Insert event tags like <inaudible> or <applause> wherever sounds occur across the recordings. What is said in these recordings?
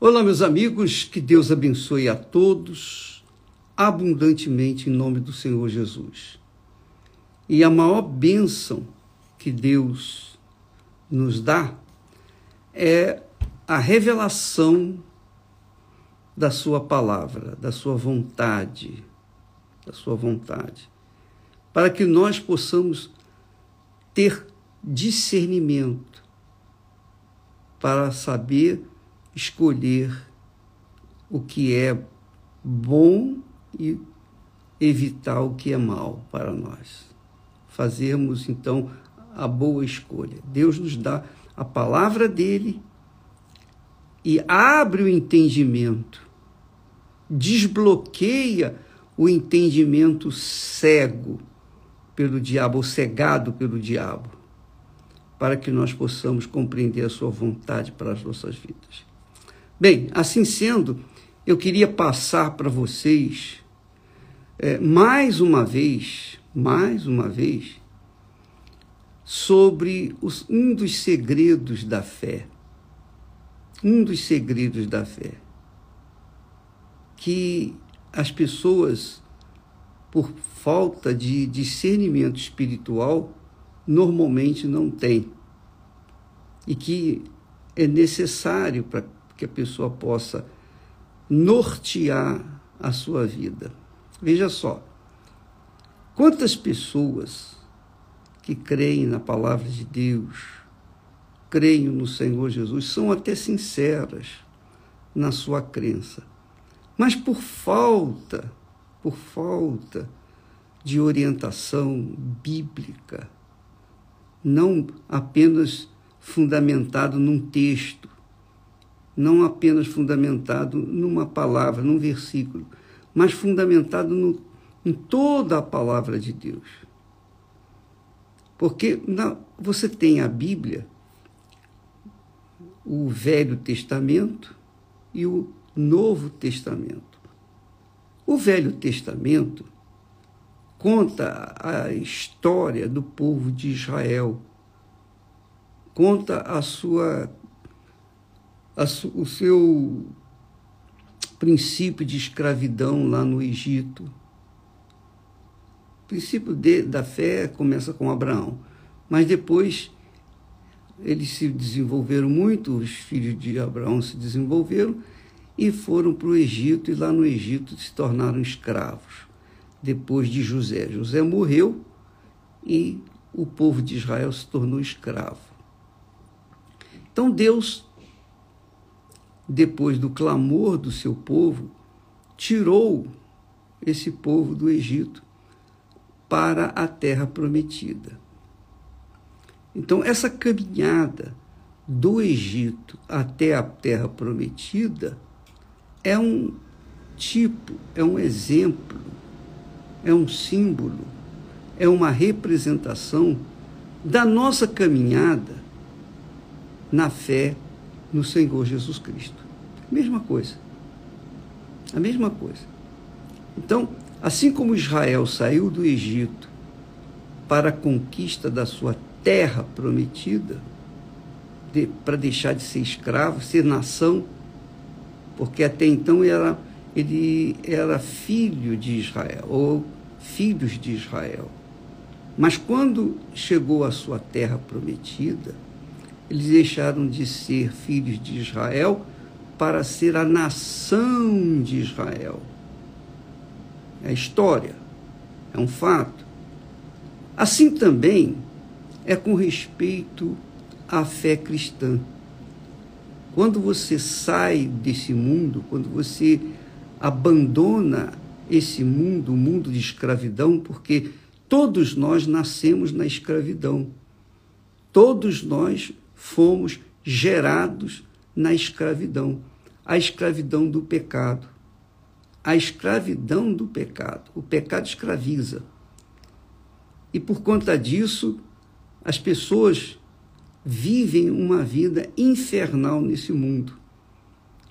Olá, meus amigos, que Deus abençoe a todos abundantemente em nome do Senhor Jesus. E a maior bênção que Deus nos dá é a revelação da Sua palavra, da Sua vontade, da Sua vontade, para que nós possamos ter discernimento para saber escolher o que é bom e evitar o que é mal para nós. Fazermos então a boa escolha. Deus nos dá a palavra dele e abre o entendimento, desbloqueia o entendimento cego pelo diabo, ou cegado pelo diabo, para que nós possamos compreender a sua vontade para as nossas vidas. Bem, assim sendo, eu queria passar para vocês é, mais uma vez, mais uma vez, sobre os, um dos segredos da fé. Um dos segredos da fé. Que as pessoas, por falta de discernimento espiritual, normalmente não têm. E que é necessário para que a pessoa possa nortear a sua vida. Veja só, quantas pessoas que creem na palavra de Deus, creem no Senhor Jesus, são até sinceras na sua crença, mas por falta, por falta de orientação bíblica, não apenas fundamentado num texto, não apenas fundamentado numa palavra, num versículo, mas fundamentado no, em toda a palavra de Deus. Porque na, você tem a Bíblia, o Velho Testamento e o Novo Testamento. O Velho Testamento conta a história do povo de Israel, conta a sua o seu princípio de escravidão lá no Egito. O princípio de, da fé começa com Abraão, mas depois eles se desenvolveram muito, os filhos de Abraão se desenvolveram e foram para o Egito, e lá no Egito se tornaram escravos, depois de José. José morreu e o povo de Israel se tornou escravo. Então Deus depois do clamor do seu povo, tirou esse povo do Egito para a terra prometida. Então, essa caminhada do Egito até a terra prometida é um tipo, é um exemplo, é um símbolo, é uma representação da nossa caminhada na fé no Senhor Jesus Cristo. Mesma coisa. A mesma coisa. Então, assim como Israel saiu do Egito para a conquista da sua terra prometida, de, para deixar de ser escravo, ser nação, porque até então era, ele era filho de Israel, ou filhos de Israel. Mas quando chegou à sua terra prometida, eles deixaram de ser filhos de Israel para ser a nação de Israel. É história, é um fato. Assim também é com respeito à fé cristã. Quando você sai desse mundo, quando você abandona esse mundo, o mundo de escravidão, porque todos nós nascemos na escravidão. Todos nós fomos gerados na escravidão a escravidão do pecado. A escravidão do pecado. O pecado escraviza. E por conta disso, as pessoas vivem uma vida infernal nesse mundo.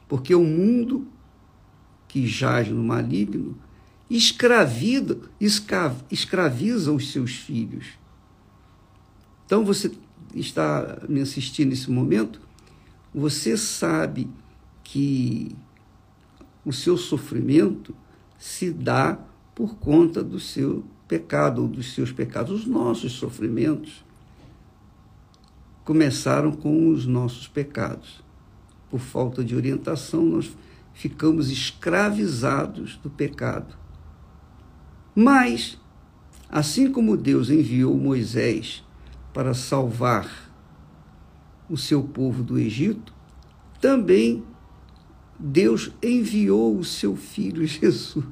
Porque o mundo que jaz no maligno escraviza, os seus filhos. Então você está me assistindo nesse momento, você sabe que o seu sofrimento se dá por conta do seu pecado ou dos seus pecados. Os nossos sofrimentos começaram com os nossos pecados. Por falta de orientação, nós ficamos escravizados do pecado. Mas, assim como Deus enviou Moisés para salvar o seu povo do Egito, também Deus enviou o seu filho <laughs> Jesus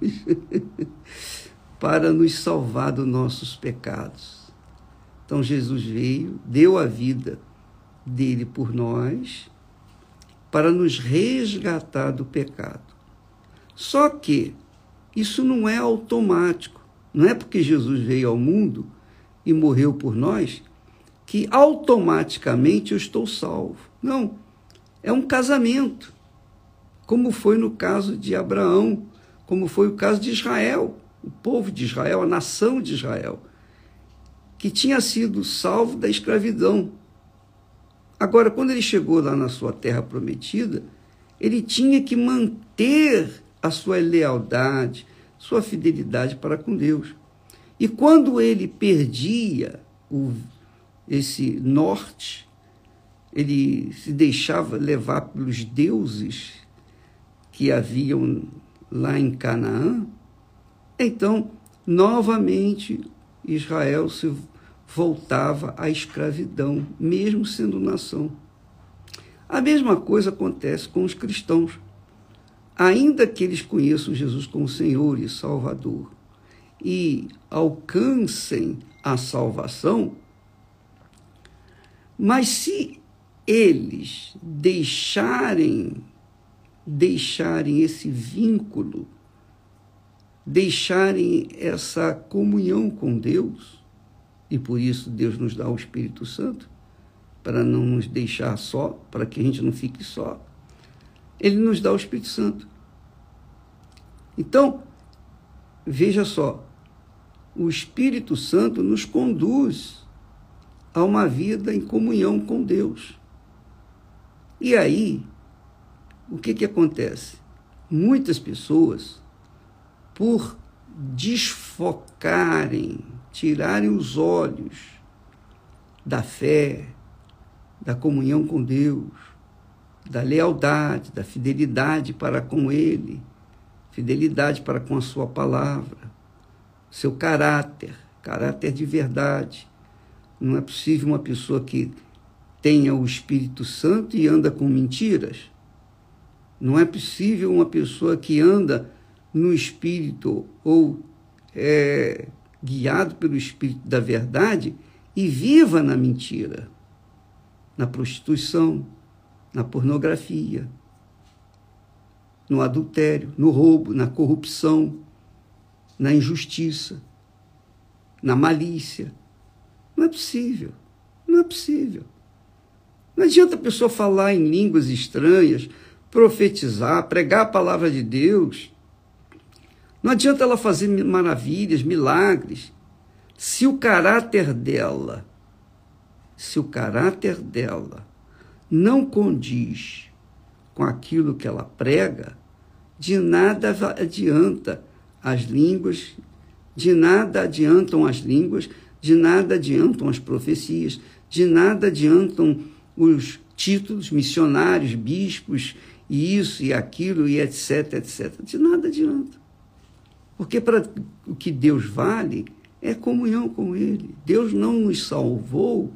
para nos salvar dos nossos pecados. Então Jesus veio, deu a vida dele por nós para nos resgatar do pecado. Só que isso não é automático. Não é porque Jesus veio ao mundo e morreu por nós que automaticamente eu estou salvo. Não. É um casamento. Como foi no caso de Abraão, como foi o caso de Israel, o povo de Israel, a nação de Israel, que tinha sido salvo da escravidão Agora, quando ele chegou lá na sua terra prometida, ele tinha que manter a sua lealdade, sua fidelidade para com Deus. E quando ele perdia o, esse norte, ele se deixava levar pelos deuses que haviam lá em Canaã, então, novamente, Israel se voltava à escravidão, mesmo sendo nação. A mesma coisa acontece com os cristãos. Ainda que eles conheçam Jesus como Senhor e Salvador e alcancem a salvação, mas se eles deixarem deixarem esse vínculo, deixarem essa comunhão com Deus, e por isso Deus nos dá o Espírito Santo, para não nos deixar só, para que a gente não fique só. Ele nos dá o Espírito Santo. Então, veja só, o Espírito Santo nos conduz a uma vida em comunhão com Deus. E aí, o que, que acontece? Muitas pessoas, por desfocarem tirarem os olhos da fé, da comunhão com Deus, da lealdade, da fidelidade para com Ele, fidelidade para com a Sua palavra, seu caráter, caráter de verdade. Não é possível uma pessoa que tenha o Espírito Santo e anda com mentiras. Não é possível uma pessoa que anda no Espírito ou é, guiado pelo Espírito da verdade e viva na mentira, na prostituição, na pornografia, no adultério, no roubo, na corrupção, na injustiça, na malícia. Não é possível. Não é possível. Não adianta a pessoa falar em línguas estranhas, profetizar, pregar a palavra de Deus não adianta ela fazer maravilhas, milagres, se o caráter dela, se o caráter dela não condiz com aquilo que ela prega, de nada adianta as línguas, de nada adiantam as línguas, de nada adiantam as profecias, de nada adiantam os títulos missionários, bispos, e isso e aquilo e etc, etc. De nada adianta. Porque para o que Deus vale é comunhão com Ele. Deus não nos salvou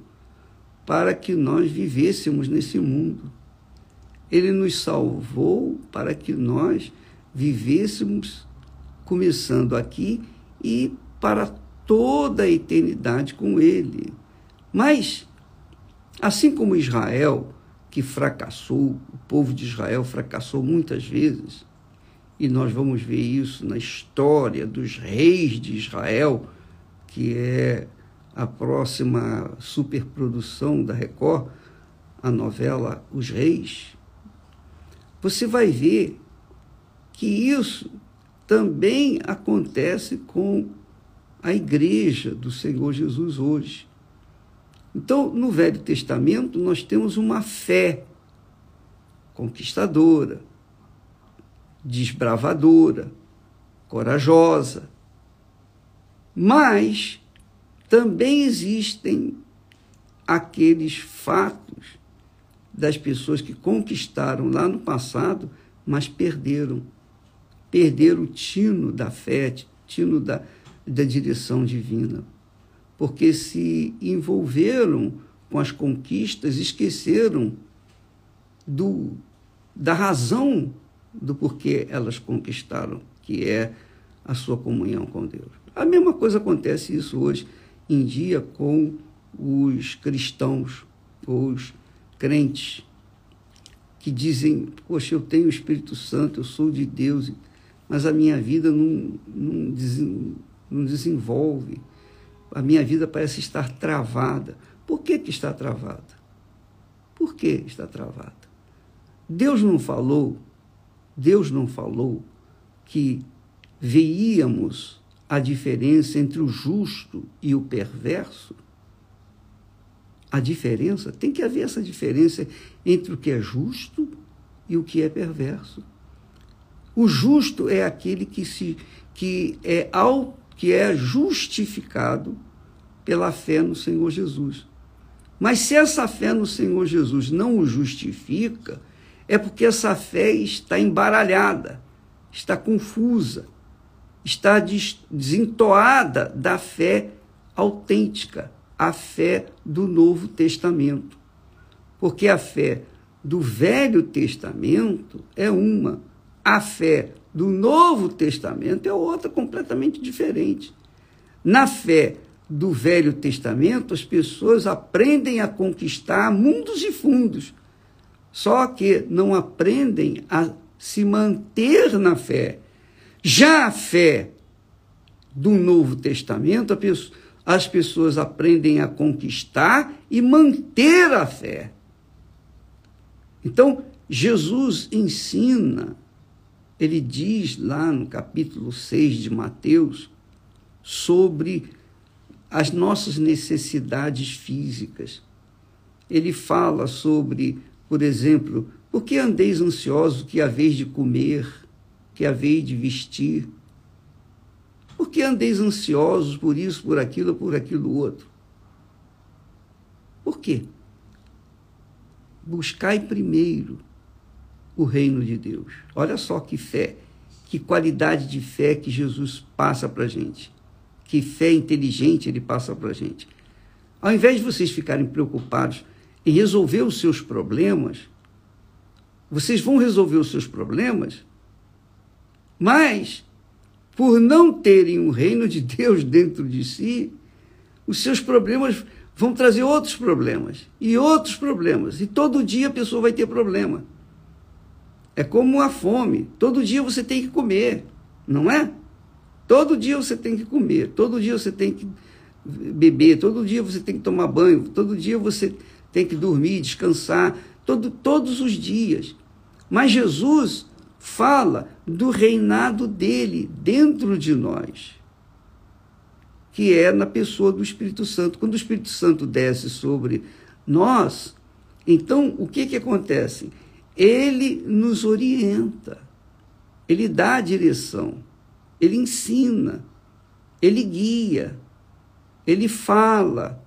para que nós vivêssemos nesse mundo. Ele nos salvou para que nós vivêssemos começando aqui e para toda a eternidade com Ele. Mas, assim como Israel, que fracassou, o povo de Israel fracassou muitas vezes, e nós vamos ver isso na história dos reis de Israel, que é a próxima superprodução da Record, a novela Os Reis. Você vai ver que isso também acontece com a igreja do Senhor Jesus hoje. Então, no Velho Testamento, nós temos uma fé conquistadora, desbravadora, corajosa. Mas também existem aqueles fatos das pessoas que conquistaram lá no passado, mas perderam. Perderam o tino da fé, tino da, da direção divina. Porque se envolveram com as conquistas, esqueceram do, da razão do porquê elas conquistaram, que é a sua comunhão com Deus. A mesma coisa acontece isso hoje em dia com os cristãos, os crentes, que dizem, poxa, eu tenho o Espírito Santo, eu sou de Deus, mas a minha vida não, não, não desenvolve, a minha vida parece estar travada. Por que, que está travada? Por que está travada? Deus não falou, Deus não falou que veíamos a diferença entre o justo e o perverso? A diferença, tem que haver essa diferença entre o que é justo e o que é perverso. O justo é aquele que, se, que, é, ao, que é justificado pela fé no Senhor Jesus. Mas se essa fé no Senhor Jesus não o justifica, é porque essa fé está embaralhada, está confusa, está desentoada da fé autêntica, a fé do Novo Testamento. Porque a fé do Velho Testamento é uma, a fé do Novo Testamento é outra completamente diferente. Na fé do Velho Testamento, as pessoas aprendem a conquistar mundos e fundos, só que não aprendem a se manter na fé. Já a fé do Novo Testamento, as pessoas aprendem a conquistar e manter a fé. Então, Jesus ensina, ele diz lá no capítulo 6 de Mateus, sobre as nossas necessidades físicas. Ele fala sobre, por exemplo, por que andeis ansiosos que haveis de comer, que haveis de vestir? Por que andeis ansiosos por isso, por aquilo, por aquilo outro? Por quê? Buscai primeiro o reino de Deus. Olha só que fé, que qualidade de fé que Jesus passa para a gente que fé inteligente ele passa para a gente. Ao invés de vocês ficarem preocupados em resolver os seus problemas, vocês vão resolver os seus problemas, mas por não terem o reino de Deus dentro de si, os seus problemas vão trazer outros problemas e outros problemas. E todo dia a pessoa vai ter problema. É como a fome. Todo dia você tem que comer, não é? Todo dia você tem que comer, todo dia você tem que beber, todo dia você tem que tomar banho, todo dia você tem que dormir, descansar, todo, todos os dias. Mas Jesus fala do reinado dele dentro de nós, que é na pessoa do Espírito Santo. Quando o Espírito Santo desce sobre nós, então o que, que acontece? Ele nos orienta, ele dá a direção. Ele ensina, ele guia, ele fala,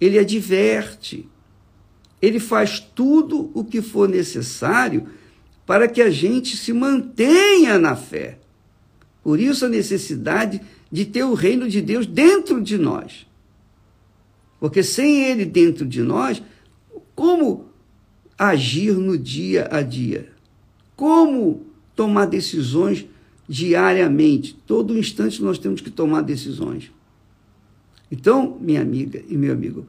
ele adverte, ele faz tudo o que for necessário para que a gente se mantenha na fé. Por isso a necessidade de ter o reino de Deus dentro de nós. Porque sem ele dentro de nós, como agir no dia a dia? Como tomar decisões diariamente. Todo instante nós temos que tomar decisões. Então, minha amiga e meu amigo,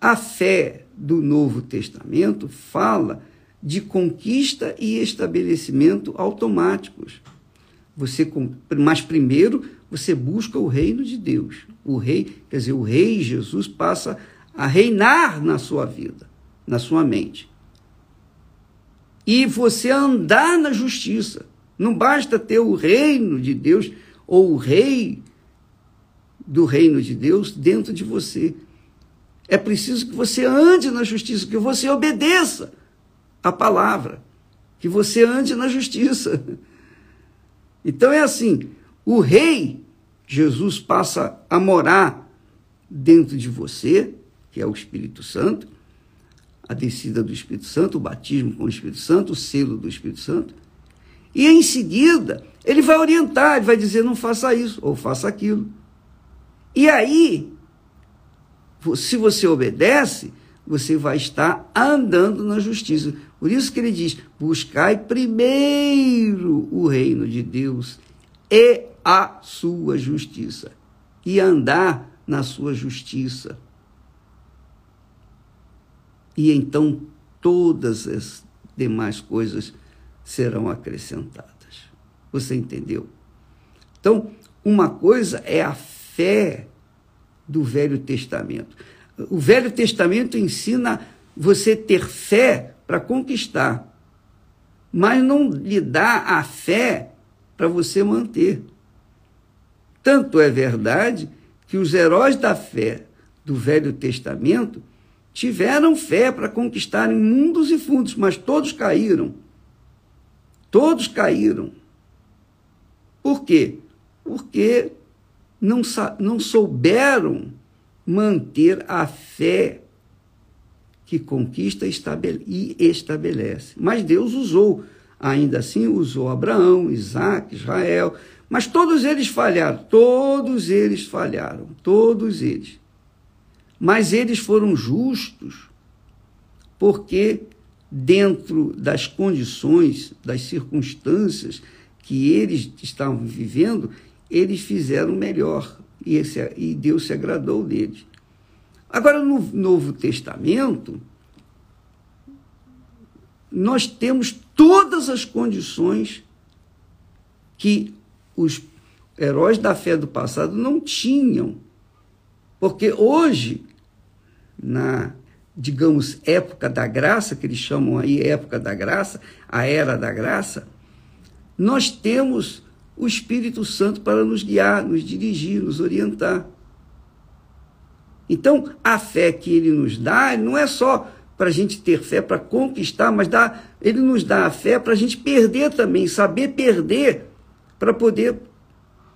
a fé do Novo Testamento fala de conquista e estabelecimento automáticos. Você, mas primeiro você busca o reino de Deus. O rei, quer dizer, o rei Jesus passa a reinar na sua vida, na sua mente. E você andar na justiça. Não basta ter o reino de Deus ou o rei do reino de Deus dentro de você. É preciso que você ande na justiça, que você obedeça a palavra. que você ande na justiça. Então é assim: o rei, Jesus, passa a morar dentro de você, que é o Espírito Santo, a descida do Espírito Santo, o batismo com o Espírito Santo, o selo do Espírito Santo. E em seguida, ele vai orientar, ele vai dizer: não faça isso ou faça aquilo. E aí, se você obedece, você vai estar andando na justiça. Por isso que ele diz: buscai primeiro o reino de Deus e a sua justiça, e andar na sua justiça. E então todas as demais coisas serão acrescentadas. Você entendeu? Então, uma coisa é a fé do Velho Testamento. O Velho Testamento ensina você ter fé para conquistar, mas não lhe dá a fé para você manter. Tanto é verdade que os heróis da fé do Velho Testamento tiveram fé para conquistarem mundos e fundos, mas todos caíram. Todos caíram. Por quê? Porque não, não souberam manter a fé que conquista e estabelece. Mas Deus usou, ainda assim, usou Abraão, Isaac, Israel, mas todos eles falharam, todos eles falharam, todos eles. Mas eles foram justos, porque dentro das condições, das circunstâncias que eles estavam vivendo, eles fizeram melhor e, esse, e Deus se agradou deles. Agora, no Novo Testamento, nós temos todas as condições que os heróis da fé do passado não tinham. Porque hoje, na, digamos, época da graça, que eles chamam aí época da graça, a era da graça, nós temos o Espírito Santo para nos guiar, nos dirigir, nos orientar. Então, a fé que ele nos dá não é só para a gente ter fé para conquistar, mas dá, ele nos dá a fé para a gente perder também, saber perder, para poder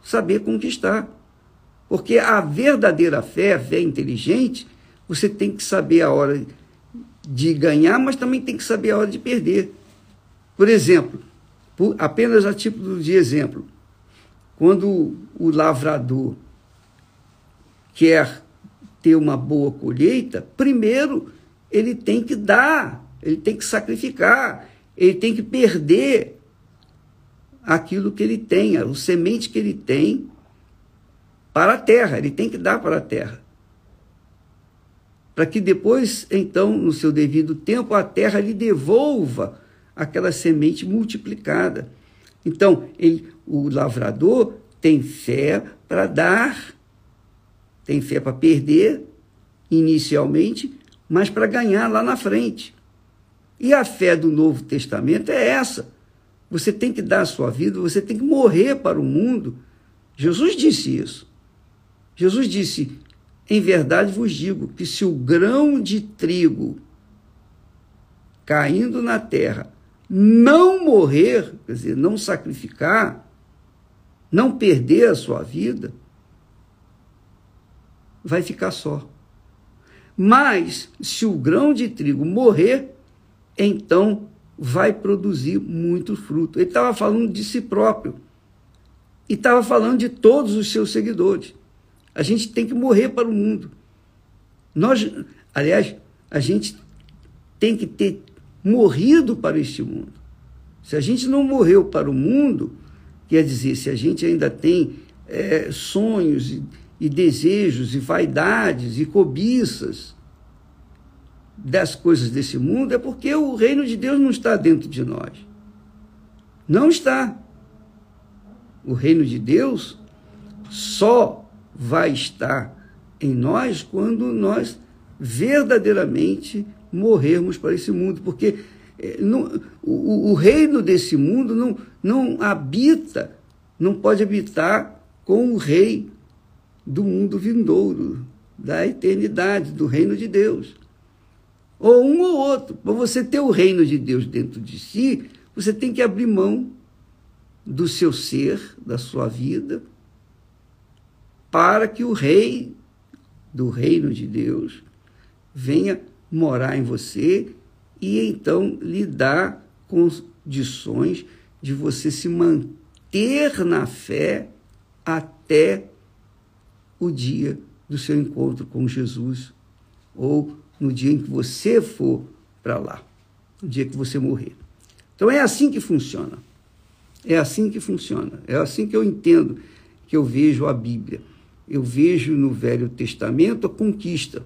saber conquistar. Porque a verdadeira fé, a fé inteligente, você tem que saber a hora de ganhar, mas também tem que saber a hora de perder. Por exemplo, por, apenas a título de exemplo, quando o lavrador quer ter uma boa colheita, primeiro ele tem que dar, ele tem que sacrificar, ele tem que perder aquilo que ele tem, o semente que ele tem para a terra, ele tem que dar para a terra. Para que depois, então, no seu devido tempo, a terra lhe devolva aquela semente multiplicada. Então, ele, o lavrador tem fé para dar, tem fé para perder inicialmente, mas para ganhar lá na frente. E a fé do Novo Testamento é essa. Você tem que dar a sua vida, você tem que morrer para o mundo. Jesus disse isso. Jesus disse: Em verdade vos digo que se o grão de trigo caindo na terra não morrer, quer dizer, não sacrificar, não perder a sua vida, vai ficar só. Mas, se o grão de trigo morrer, então vai produzir muito fruto. Ele estava falando de si próprio. E estava falando de todos os seus seguidores. A gente tem que morrer para o mundo. Nós, aliás, a gente tem que ter morrido para este mundo. Se a gente não morreu para o mundo, quer dizer, se a gente ainda tem é, sonhos e, e desejos e vaidades e cobiças das coisas desse mundo, é porque o reino de Deus não está dentro de nós. Não está. O reino de Deus só vai estar em nós quando nós verdadeiramente morrermos para esse mundo, porque é, não, o, o, reino desse mundo não, não habita, não pode habitar com o rei do mundo vindouro, da eternidade, do reino de Deus. Ou um ou outro. Para você ter o reino de Deus dentro de si, você tem que abrir mão do seu ser, da sua vida, para que o rei do reino de Deus venha morar em você e então lhe dar condições de você se manter na fé até o dia do seu encontro com Jesus ou no dia em que você for para lá, no dia que você morrer. Então é assim que funciona. É assim que funciona. É assim que eu entendo, que eu vejo a Bíblia. Eu vejo no Velho Testamento a conquista.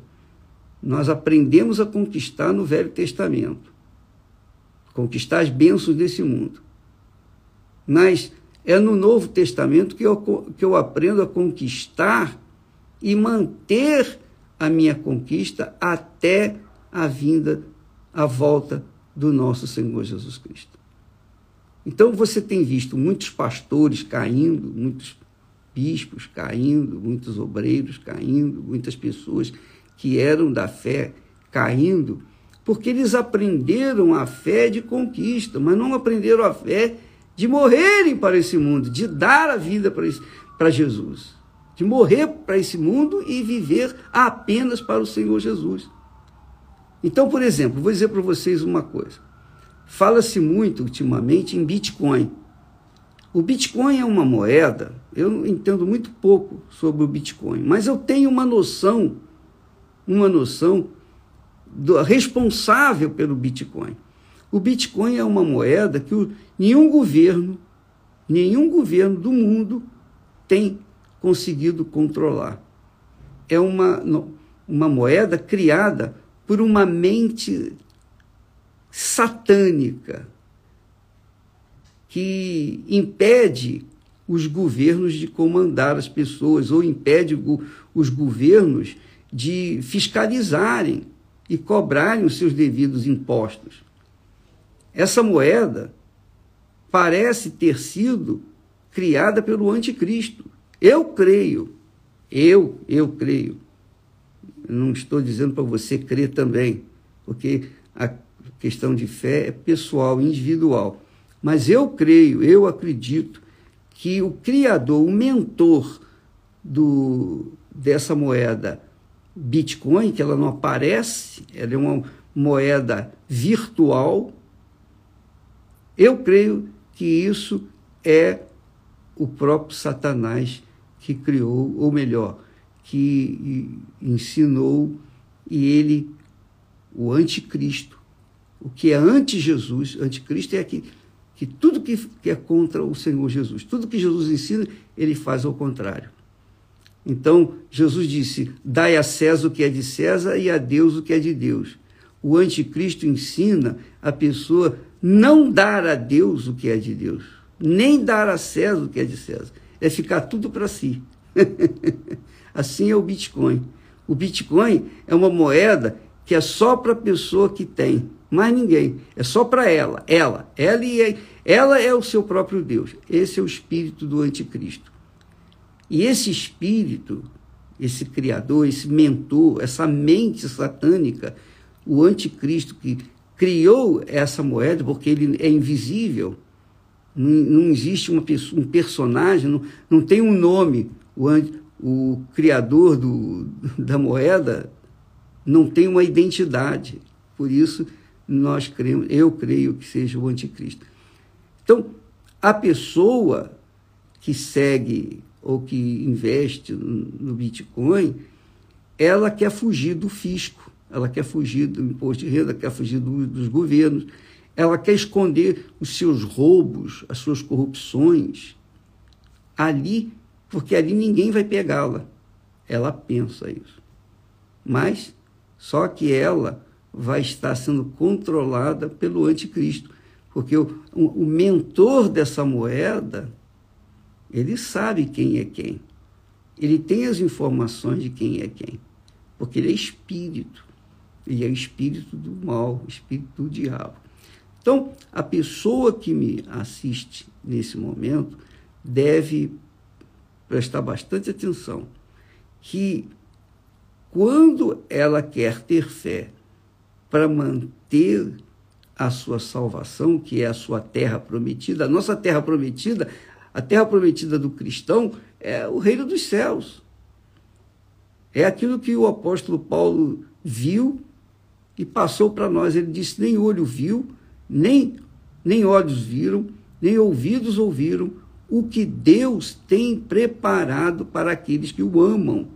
Nós aprendemos a conquistar no Velho Testamento. Conquistar as bênçãos desse mundo. Mas é no Novo Testamento que eu, que eu aprendo a conquistar e manter a minha conquista até a vinda, a volta do nosso Senhor Jesus Cristo. Então você tem visto muitos pastores caindo, muitos bispos caindo, muitos obreiros caindo, muitas pessoas que eram da fé caindo, porque eles aprenderam a fé de conquista, mas não aprenderam a fé de morrerem para esse mundo, de dar a vida para Jesus, de morrer para esse mundo e viver apenas para o Senhor Jesus. Então, por exemplo, vou dizer para vocês uma coisa. Fala-se muito ultimamente em Bitcoin. O Bitcoin é uma moeda, eu entendo muito pouco sobre o Bitcoin, mas eu tenho uma noção, uma noção do, responsável pelo Bitcoin. O Bitcoin é uma moeda que o, nenhum governo, nenhum governo do mundo tem conseguido controlar. É uma, uma moeda criada por uma mente satânica que impede os governos de comandar as pessoas ou impede os governos de fiscalizarem e cobrarem os seus devidos impostos. Essa moeda parece ter sido criada pelo anticristo. Eu creio, eu, eu creio. Não estou dizendo para você crer também, porque a questão de fé é pessoal, individual. Mas eu creio, eu acredito que o criador, o mentor do, dessa moeda Bitcoin, que ela não aparece, ela é uma moeda virtual, eu creio que isso é o próprio Satanás que criou, ou melhor, que ensinou e ele, o anticristo, o que é anti-Jesus, anticristo é aqui, que tudo que, é contra o Senhor Jesus, tudo que Jesus ensina, ele faz ao contrário. Então, Jesus disse: Dai a César o que é de César e a Deus o que é de Deus. O anticristo ensina a pessoa não dar a Deus o que é de Deus, nem dar a César o que é de César. É ficar tudo para si. <laughs> assim é o Bitcoin. O Bitcoin é uma moeda que é só para a pessoa que tem mais ninguém. É só para ela. Ela. Ela, é, ela é o seu próprio Deus. Esse é o espírito do anticristo. E esse espírito, esse criador, esse mentor, essa mente satânica, o anticristo que criou essa moeda, porque ele é invisível, não, não existe uma pessoa, um personagem, não, não tem um nome. O, o criador do, <laughs> da moeda não tem uma identidade. Por isso, nós cremos, eu creio que seja o anticristo. Então, a pessoa que segue ou que investe no Bitcoin, ela quer fugir do fisco, ela quer fugir do imposto de renda, quer fugir do, dos governos, ela quer esconder os seus roubos, as suas corrupções ali, porque ali ninguém vai pegá-la. Ela pensa isso. Mas só que ela vai estar sendo controlada pelo anticristo. Porque o, o mentor dessa moeda, ele sabe quem é quem. Ele tem as informações de quem é quem. Porque ele é espírito. Ele é espírito do mal, espírito do diabo. Então, a pessoa que me assiste nesse momento deve prestar bastante atenção que quando ela quer ter fé para manter a sua salvação, que é a sua terra prometida. A nossa terra prometida, a terra prometida do cristão, é o reino dos céus. É aquilo que o apóstolo Paulo viu e passou para nós. Ele disse: nem olho viu, nem, nem olhos viram, nem ouvidos ouviram o que Deus tem preparado para aqueles que o amam.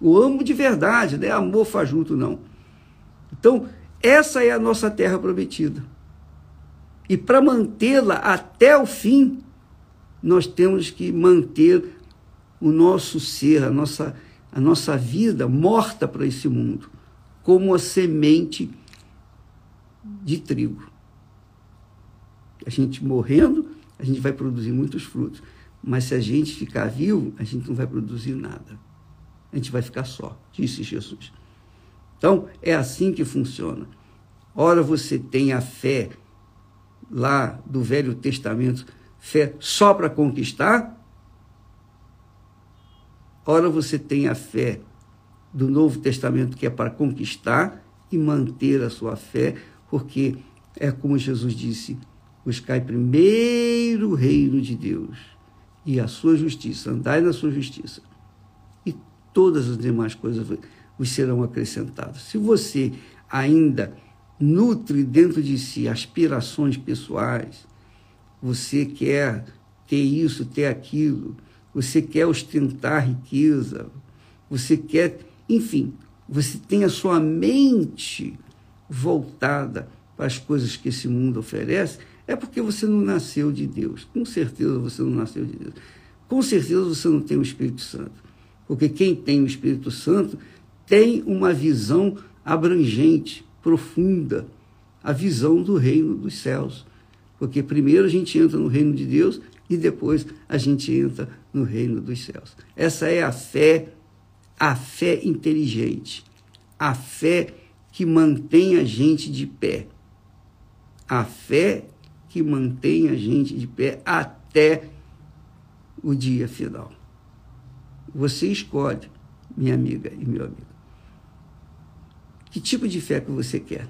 O amo de verdade, não é amor fajuto, não. Então, essa é a nossa terra prometida. E para mantê-la até o fim, nós temos que manter o nosso ser, a nossa, a nossa vida morta para esse mundo, como a semente de trigo. A gente morrendo, a gente vai produzir muitos frutos. Mas se a gente ficar vivo, a gente não vai produzir nada. A gente vai ficar só, disse Jesus. Então, é assim que funciona. Ora, você tem a fé lá do Velho Testamento, fé só para conquistar. Ora, você tem a fé do Novo Testamento, que é para conquistar e manter a sua fé, porque é como Jesus disse: buscai primeiro o reino de Deus e a sua justiça, andai na sua justiça, e todas as demais coisas vos serão acrescentadas. Se você ainda nutre dentro de si aspirações pessoais, você quer ter isso, ter aquilo, você quer ostentar riqueza, você quer, enfim, você tem a sua mente voltada para as coisas que esse mundo oferece, é porque você não nasceu de Deus. Com certeza você não nasceu de Deus. Com certeza você não tem o Espírito Santo. Porque quem tem o Espírito Santo tem uma visão abrangente, profunda, a visão do reino dos céus. Porque primeiro a gente entra no reino de Deus e depois a gente entra no reino dos céus. Essa é a fé, a fé inteligente, a fé que mantém a gente de pé. A fé que mantém a gente de pé até o dia final. Você escolhe, minha amiga e meu amigo. Que tipo de fé que você quer?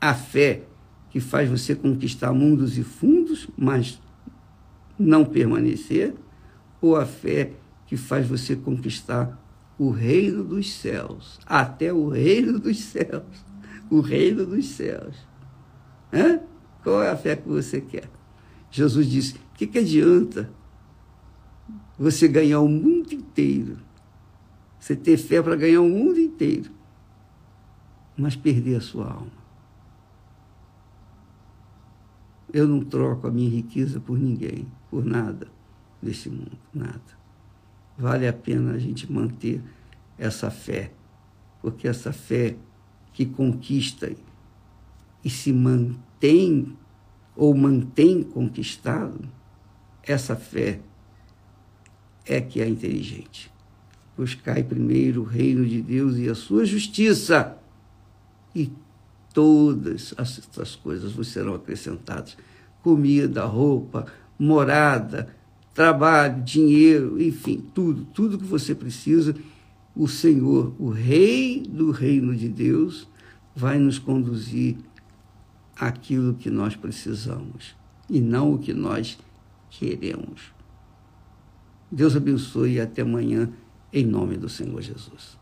A fé que faz você conquistar mundos e fundos, mas não permanecer? Ou a fé que faz você conquistar o reino dos céus, até o reino dos céus, o reino dos céus? Hã? Qual é a fé que você quer? Jesus disse: o que, que adianta você ganhar o mundo inteiro? Você ter fé para ganhar o mundo inteiro, mas perder a sua alma. Eu não troco a minha riqueza por ninguém, por nada desse mundo, nada. Vale a pena a gente manter essa fé, porque essa fé que conquista e se mantém ou mantém conquistado, essa fé é que é inteligente. Buscai primeiro o reino de Deus e a sua justiça, e todas essas coisas vos serão acrescentadas: comida, roupa, morada, trabalho, dinheiro, enfim, tudo, tudo que você precisa, o Senhor, o Rei do reino de Deus, vai nos conduzir aquilo que nós precisamos e não o que nós queremos. Deus abençoe e até amanhã, em nome do Senhor Jesus.